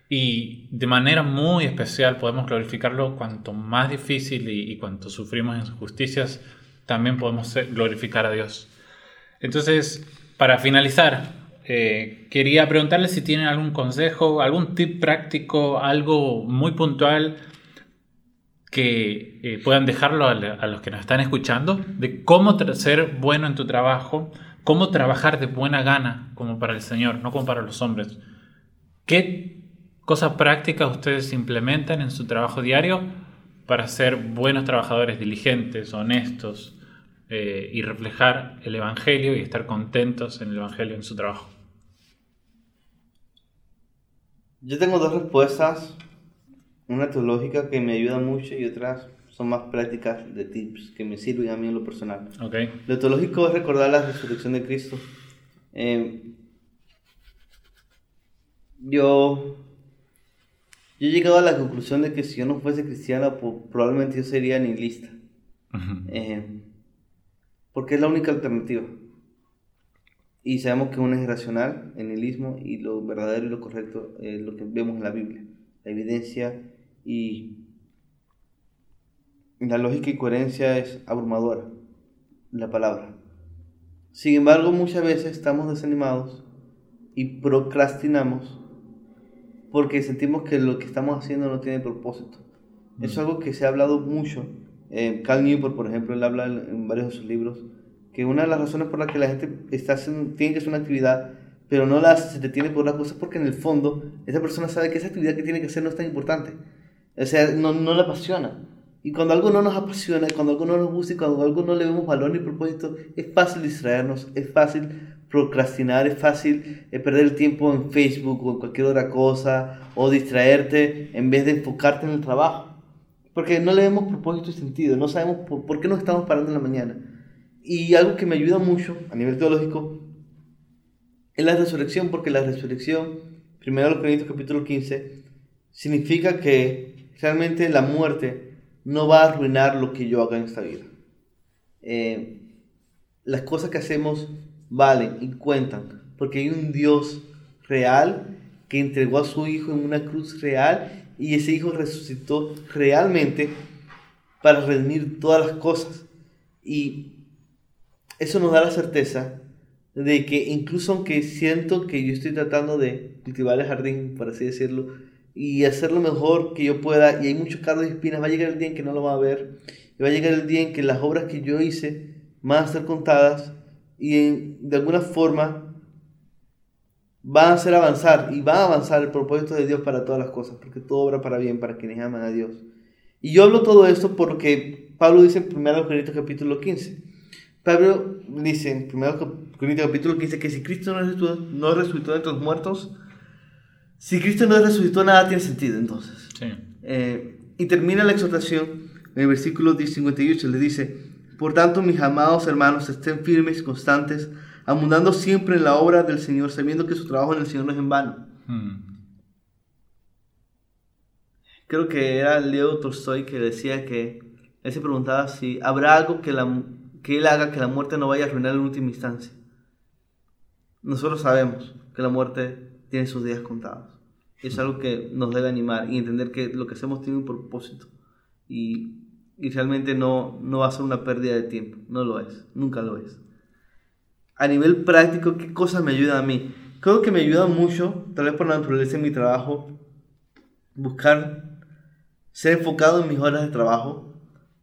y de manera muy especial podemos glorificarlo cuanto más difícil y, cuanto sufrimos injusticias, también podemos glorificar a Dios. Entonces, para finalizar, eh, quería preguntarle si tienen algún consejo, algún tip práctico, algo muy puntual que eh, puedan dejarlo a, a, los que nos están escuchando de cómo ser bueno en tu trabajo cómo trabajar de buena gana como para el Señor, no como para los hombres. ¿Qué cosas prácticas ustedes implementan en su trabajo diario para ser buenos trabajadores, diligentes, honestos eh, y reflejar el Evangelio y estar contentos en el Evangelio en su trabajo? Yo tengo dos respuestas, una teológica que me ayuda mucho y otras son más prácticas de tips que me sirven a mí en lo personal. Okay. Lo teológico es recordar la resurrección de Cristo. Eh, yo, yo he llegado a la conclusión de que si yo no fuese cristiano, probablemente yo sería nihilista. Eh, porque es la única alternativa. Y sabemos que uno es irracional, el nihilismo, y lo verdadero y lo correcto es lo que vemos en la Biblia. La evidencia y la lógica y coherencia es abrumadora, la palabra. Sin embargo, muchas veces estamos desanimados y procrastinamos porque sentimos que lo que estamos haciendo no tiene propósito. Eso es mm. algo que se ha hablado mucho. Eh, Cal Newport, por ejemplo, él habla en varios de sus libros que una de las razones por las que la gente está haciendo, tiene que hacer una actividad, pero no la se detiene por una cosa es porque en el fondo esa persona sabe que esa actividad que tiene que hacer no es tan importante. O sea, no, no le apasiona. Y cuando algo no nos apasiona, cuando algo no nos gusta y cuando algo no le vemos valor ni propósito, es fácil distraernos, es fácil procrastinar, es fácil eh, perder el tiempo en Facebook o en cualquier otra cosa, o distraerte en vez de enfocarte en el trabajo. Porque no le vemos propósito y sentido, no sabemos por, por qué nos estamos parando en la mañana. Y algo que me ayuda mucho a nivel teológico es la resurrección, porque la resurrección, primero los Corintios capítulo 15, significa que realmente la muerte no va a arruinar lo que yo haga en esta vida. Eh, las cosas que hacemos valen y cuentan, porque hay un Dios real que entregó a su Hijo en una cruz real y ese Hijo resucitó realmente para redimir todas las cosas. Y eso nos da la certeza de que incluso aunque siento que yo estoy tratando de cultivar el jardín, por así decirlo, y hacer lo mejor que yo pueda, y hay muchos cardos y espinas, va a llegar el día en que no lo va a ver, y va a llegar el día en que las obras que yo hice van a ser contadas y de alguna forma van a hacer avanzar y va a avanzar el propósito de Dios para todas las cosas, porque todo obra para bien para quienes aman a Dios. Y yo hablo todo esto porque Pablo dice en 1 Corintios capítulo 15. Pablo dice en 1 Corintios capítulo 15 que si Cristo no resucitó, no resucitó entre los muertos, si Cristo no resucitó, nada tiene sentido entonces. Eh, y termina la exhortación en el versículo 58, le dice, por tanto, mis amados hermanos, estén firmes y constantes, abundando siempre en la obra del Señor, sabiendo que su trabajo en el Señor no es en vano. Hmm. Creo que era Leo Tolstoy que decía que él se preguntaba si habrá algo que, la, que él haga que la muerte no vaya a arruinar en última instancia. Nosotros sabemos que la muerte tiene sus días contados. Es algo que nos debe animar y entender que lo que hacemos tiene un propósito. Y, y realmente no, no va a ser una pérdida de tiempo. No lo es. Nunca lo es a nivel práctico, ¿qué cosas me ayudan a mí? Creo que me ayuda mucho, tal vez por la naturaleza de mi trabajo, buscar ser enfocado en mis horas de trabajo,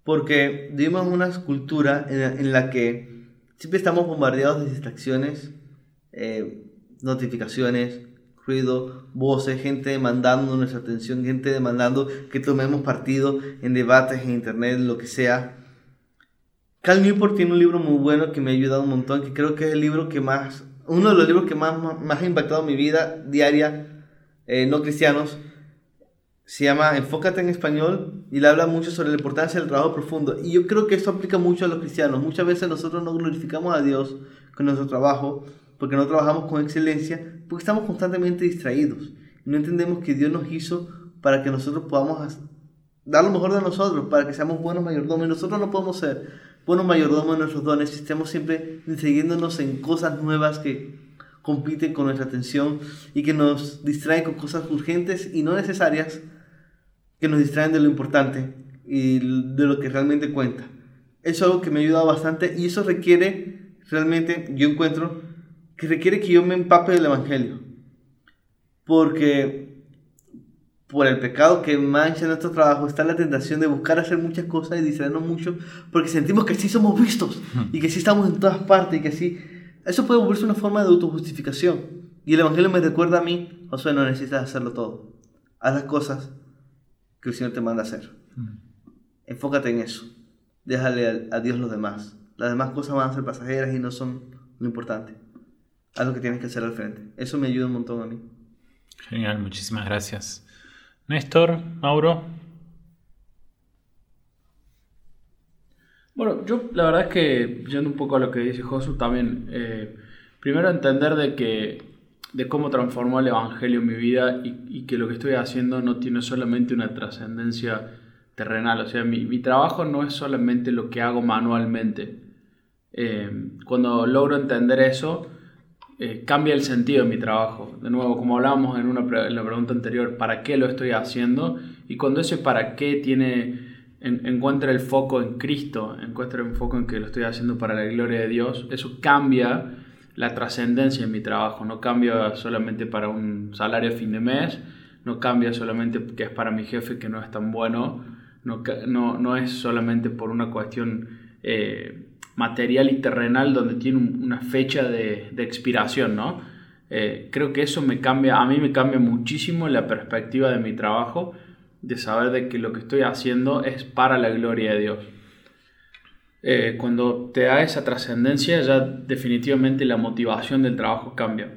porque vivimos una cultura en la, que siempre estamos bombardeados de distracciones, eh, notificaciones, ruido, voces, gente demandando nuestra atención, gente demandando que tomemos partido en debates en internet, lo que sea. Cal Newport tiene un libro muy bueno que me ha ayudado un montón, que creo que es el libro que más, uno de los libros que más, más, ha impactado mi vida diaria, eh, no cristianos. Se llama Enfócate en español y le habla mucho sobre la importancia del trabajo profundo. Y yo creo que esto aplica mucho a los cristianos. Muchas veces nosotros no glorificamos a Dios con nuestro trabajo porque no trabajamos con excelencia, porque estamos constantemente distraídos. No entendemos que Dios nos hizo para que nosotros podamos dar lo mejor de nosotros, para que seamos buenos mayordomos. Y nosotros no podemos ser buenos mayordomos de nuestros dones, estemos siempre siguiéndonos en cosas nuevas que compiten con nuestra atención y que nos distraen con cosas urgentes y no necesarias, que nos distraen de lo importante y de lo que realmente cuenta. Eso es algo que me ha ayudado bastante y eso requiere, realmente, yo encuentro, que requiere que yo me empape del Evangelio. Porque por el pecado que mancha nuestro trabajo, está la tentación de buscar hacer muchas cosas y distraernos mucho, porque sentimos que sí somos vistos y que sí estamos en todas partes y que sí. Eso puede volverse una forma de autojustificación. Y el Evangelio me recuerda a mí, Josué, no necesitas hacerlo todo. Haz las cosas que el Señor te manda hacer. Enfócate en eso. Déjale a, Dios los demás. Las demás cosas van a ser pasajeras y no son lo importante. Haz lo que tienes que hacer al frente. Eso me ayuda un montón a mí. Genial, muchísimas gracias. Néstor, Mauro. Bueno, yo la verdad es que, yendo un poco a lo que dice Josu, también, eh, primero entender de que de cómo transformó el Evangelio en mi vida y, que lo que estoy haciendo no tiene solamente una trascendencia terrenal, o sea, mi, trabajo no es solamente lo que hago manualmente. Eh, cuando logro entender eso, eh, cambia el sentido de mi trabajo. De nuevo, como hablábamos en, una la pregunta anterior, ¿para qué lo estoy haciendo? Y cuando ese para qué tiene, encuentra el foco en Cristo, encuentra el foco en que lo estoy haciendo para la gloria de Dios, eso cambia la trascendencia en mi trabajo. No cambia solamente para un salario a fin de mes, no cambia solamente que es para mi jefe que no es tan bueno, no, no, no es solamente por una cuestión... Eh, material y terrenal donde tiene una fecha de, expiración, ¿no? Eh, creo que eso me cambia, a mí me cambia muchísimo la perspectiva de mi trabajo, de saber de que lo que estoy haciendo es para la gloria de Dios. Eh, cuando te da esa trascendencia, ya definitivamente la motivación del trabajo cambia.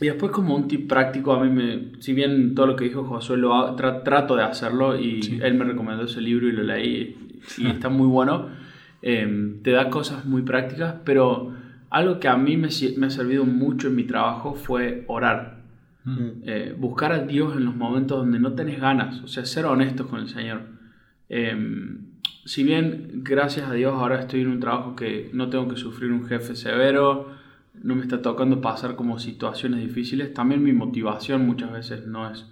Y después como un tip práctico, a mí me, si bien todo lo que dijo Josué lo trato de hacerlo y él me recomendó ese libro y lo leí y está muy bueno Em, te da cosas muy prácticas, pero algo que a mí me, ha servido mucho en mi trabajo fue orar. Mm. Eh, buscar a Dios en los momentos donde no tenés ganas, o sea, ser honestos con el Señor. Em, si bien, gracias a Dios, ahora estoy en un trabajo que no tengo que sufrir un jefe severo, no me está tocando pasar como situaciones difíciles, también mi motivación muchas veces no es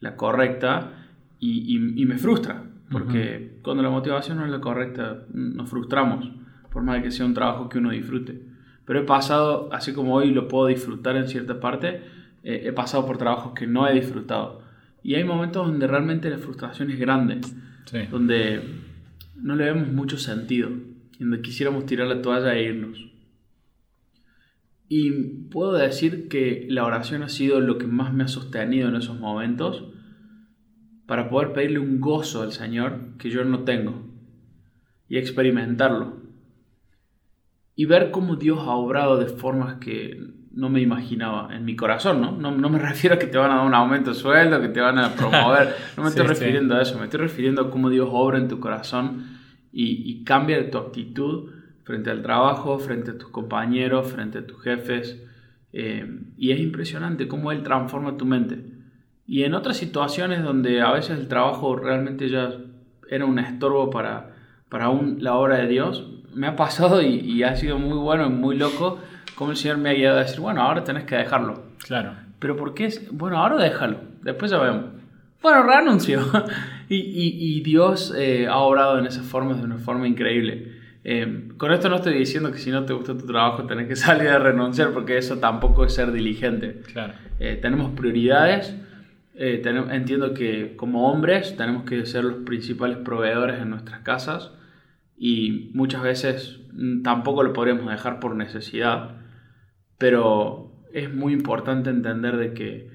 la correcta y me frustra. Porque cuando la motivación no es la correcta, nos frustramos, por más que sea un trabajo que uno disfrute. Pero he pasado, así como hoy lo puedo disfrutar en cierta parte, eh, he pasado por trabajos que no he disfrutado. Y hay momentos donde realmente la frustración es grande, Sí. donde no le vemos mucho sentido, donde quisiéramos tirar la toalla e irnos. Y puedo decir que la oración ha sido lo que más me ha sostenido en esos momentos para poder pedirle un gozo al Señor que yo no tengo y experimentarlo. Y ver cómo Dios ha obrado de formas que no me imaginaba en mi corazón, ¿no? No, no me refiero a que te van a dar un aumento de sueldo, que te van a promover, no me Sí, estoy sí. refiriendo a eso, me estoy refiriendo a cómo Dios obra en tu corazón y, y cambia tu actitud frente al trabajo, frente a tus compañeros, frente a tus jefes. eh, y es impresionante cómo Él transforma tu mente. Y en otras situaciones donde a veces el trabajo realmente ya era un estorbo para, para un- la obra de Dios, me ha pasado y, y ha sido muy bueno y muy loco cómo el Señor me ha guiado a decir, bueno, ahora tenés que dejarlo. Claro. Pero ¿por qué? es- Bueno, ahora déjalo, después ya vemos. Bueno, renuncio. y, y- y Dios eh, ha obrado en esas formas de una forma increíble. Eh, con esto no estoy diciendo que si no te gusta tu trabajo tenés que salir a renunciar, porque eso tampoco es ser diligente. Claro. Eh, tenemos prioridades. Eh, entiendo que como hombres tenemos que ser los principales proveedores en nuestras casas y muchas veces mm, tampoco lo podríamos dejar por necesidad, pero es muy importante entender de que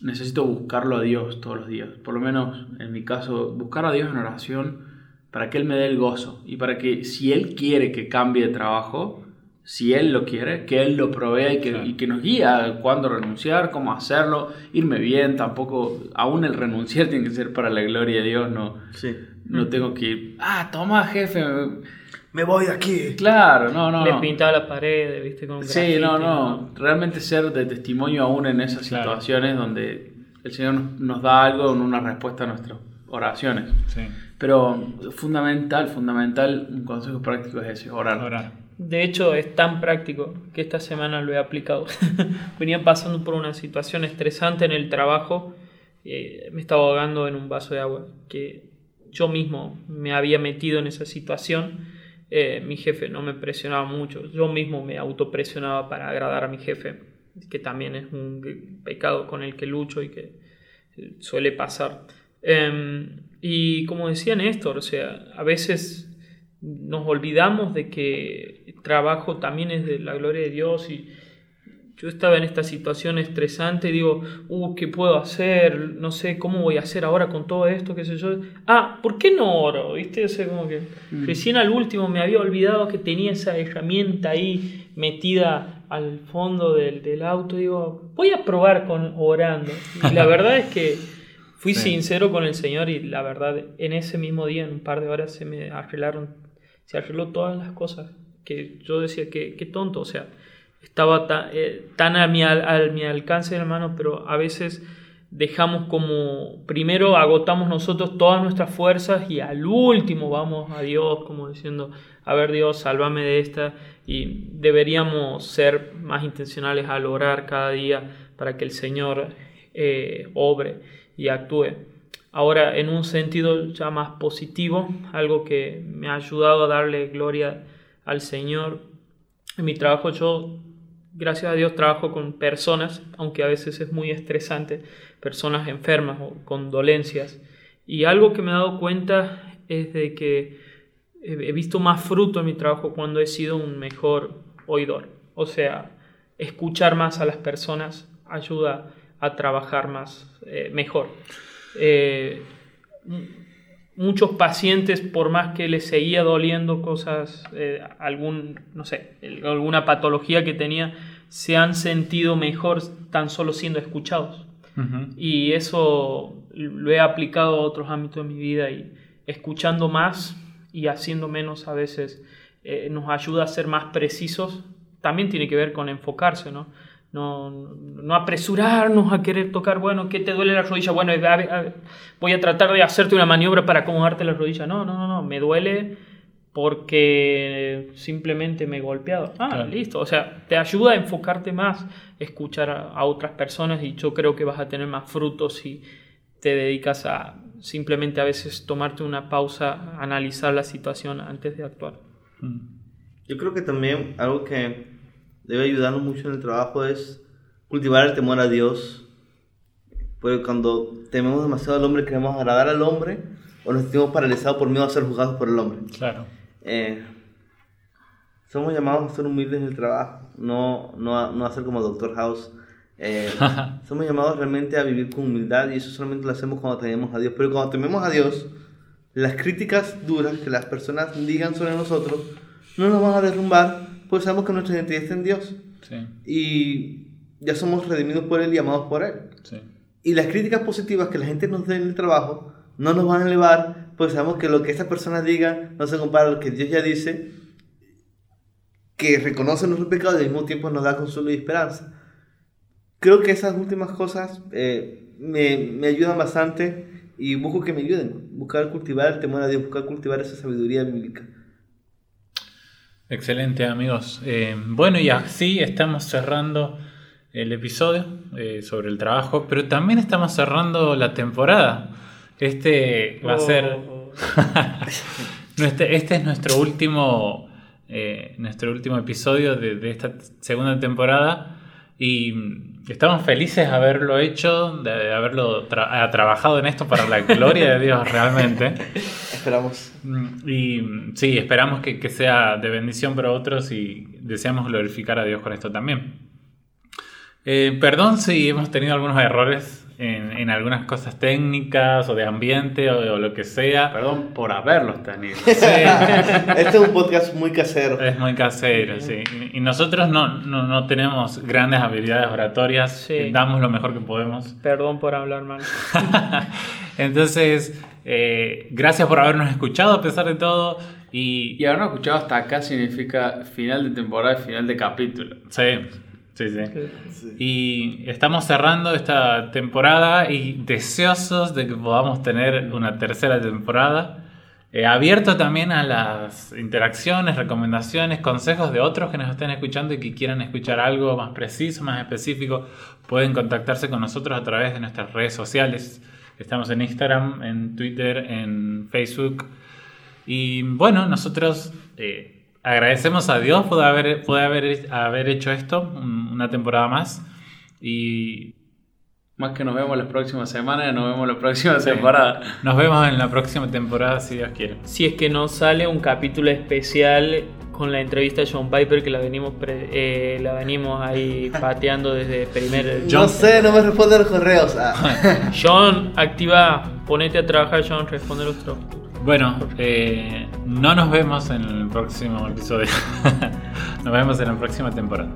necesito buscarlo a Dios todos los días. Por lo menos en mi caso, buscar a Dios en oración para que Él me dé el gozo y para que si Él quiere que cambie de trabajo, si Él lo quiere, que Él lo provea y que, Claro. y que nos guía a cuándo renunciar, cómo hacerlo, irme bien, tampoco, aún el renunciar tiene que ser para la gloria de Dios, no, Sí. no tengo que ir, ah, toma jefe, Me voy de aquí. claro, no, no. Le no. pintaba la pared, viste, con un Sí, grafiti, no, no. Realmente ser de testimonio aún en esas Claro. situaciones donde el Señor nos, nos da algo en una respuesta a nuestras oraciones. Sí. Pero fundamental, fundamental, un consejo práctico es ese, orar. Orar. De hecho, es tan práctico que esta semana lo he aplicado. Venía pasando por una situación estresante en el trabajo. eh, me estaba ahogando en un vaso de agua. Que yo mismo me había metido en esa situación. Eh, mi jefe no me presionaba mucho. Yo mismo me autopresionaba para agradar a mi jefe. Que también es un pecado con el que lucho y que eh, suele pasar. Em, y como decía Néstor, o sea, a veces nos olvidamos de que el trabajo también es de la gloria de Dios y yo estaba en esta situación estresante y digo, uh, ¿qué puedo hacer? No sé cómo voy a hacer ahora con todo esto, qué sé yo. Ah, ¿por qué no oro? ¿Viste? O sea, como que recién al último me había olvidado que tenía esa herramienta ahí metida al fondo del, del auto. Digo, voy a probar con orando. Y la verdad es que fui Sí. sincero con el Señor y la verdad, en ese mismo día, en un par de horas, se me arreglaron, se arregló todas las cosas. Que yo decía, que qué tonto, o sea, estaba ta- eh, tan a mi, al, mi alcance de la mano, pero a veces dejamos como, primero agotamos nosotros todas nuestras fuerzas y al último vamos a Dios, como diciendo, a ver Dios, sálvame de esta, y deberíamos ser más intencionales al orar cada día para que el Señor eh, obre y actúe. Ahora, en un sentido ya más positivo, algo que me ha ayudado a darle gloria al Señor. En mi trabajo yo, gracias a Dios, trabajo con personas, aunque a veces es muy estresante, personas enfermas o con dolencias. Y algo que me he dado cuenta es de que he visto más fruto en mi trabajo cuando he sido un mejor oidor. O sea, escuchar más a las personas ayuda a trabajar más, eh, mejor. Eh, muchos pacientes, por más que les seguía doliendo cosas, eh, algún, no sé, alguna patología que tenía, se han sentido mejor tan solo siendo escuchados. Y eso lo he aplicado a otros ámbitos de mi vida y escuchando más y haciendo menos a veces eh, nos ayuda a ser más precisos. También tiene que ver con enfocarse, ¿no? No, no apresurarnos a querer tocar, bueno, ¿qué te duele la rodilla? Bueno, a ver, a ver, voy a tratar de hacerte una maniobra para acomodarte la rodilla. No, no, no, no, me duele porque simplemente me he golpeado. Ah, Claro. listo. O sea, te ayuda a enfocarte más, escuchar a, a otras personas y yo creo que vas a tener más frutos si te dedicas a simplemente a veces tomarte una pausa, analizar la situación antes de actuar. Mm. Yo creo que también algo que debe ayudarnos mucho en el trabajo es cultivar el temor a Dios. Porque cuando tememos demasiado al hombre, queremos agradar al hombre o nos sentimos paralizados por miedo a ser juzgados por el hombre. Claro. Eh, somos llamados a ser humildes en el trabajo, no, no, a, no a ser como Doctor House. Eh, somos llamados realmente a vivir con humildad y eso solamente lo hacemos cuando tememos a Dios. Pero cuando tememos a Dios, las críticas duras que las personas digan sobre nosotros no nos van a derrumbar, pues sabemos que nuestra identidad está en Dios. Sí, Y ya somos redimidos por Él y amados por Él. sí. Y las críticas positivas que la gente nos dé en el trabajo no nos van a elevar, pues sabemos que lo que esa persona diga no se compara a lo que Dios ya dice, que reconoce nuestros pecados y al mismo tiempo nos da consuelo y esperanza. Creo que esas últimas cosas eh, me, me ayudan bastante y busco que me ayuden. Buscar cultivar el temor a Dios, buscar cultivar esa sabiduría bíblica. Excelente amigos. Eh, bueno, y así estamos cerrando el episodio eh, sobre el trabajo, pero también estamos cerrando la temporada. Este va a ser... Oh, Este, este es nuestro último, eh, nuestro último episodio de, de esta segunda temporada y estamos felices de haberlo hecho, de haberlo tra- ha trabajado en esto para la gloria de Dios realmente. Esperamos. Mm, Y sí, esperamos que, que sea de bendición para otros y deseamos glorificar a Dios con esto también. Eh, perdón si hemos tenido algunos errores en, en algunas cosas técnicas o de ambiente o, o lo que sea. Perdón por haberlos tenido. Sí. Este es un podcast muy casero. Es muy casero, sí. Y y nosotros no, no, no tenemos grandes habilidades oratorias, Sí. damos lo mejor que podemos. Perdón por hablar mal. Entonces, eh, gracias por habernos escuchado a pesar de todo. Y, Y habernos escuchado hasta acá significa final de temporada y final de capítulo. sí, sí, sí. Y estamos cerrando esta temporada y deseosos de que podamos tener una tercera temporada. Eh, abierto también a las interacciones, recomendaciones, consejos de otros que nos estén escuchando y que quieran escuchar algo más preciso, más específico, pueden contactarse con nosotros a través de nuestras redes sociales. Estamos en Instagram, en Twitter, en Facebook. Y bueno, nosotros eh, agradecemos a Dios por haber, por haber, haber hecho esto, un- una temporada más. Y Más que nos vemos la próxima semana, nos vemos la próxima Sí. temporada. nos vemos en la próxima temporada, si Dios quiere. Si es que no sale un capítulo especial con la entrevista a John Piper que la venimos pre- eh, la venimos ahí pateando desde primer No sé, no me responde los correos. Ah. John activa ponete a trabajar John responde los trabajos Bueno, eh, no nos vemos en el próximo episodio. nos vemos en la próxima temporada.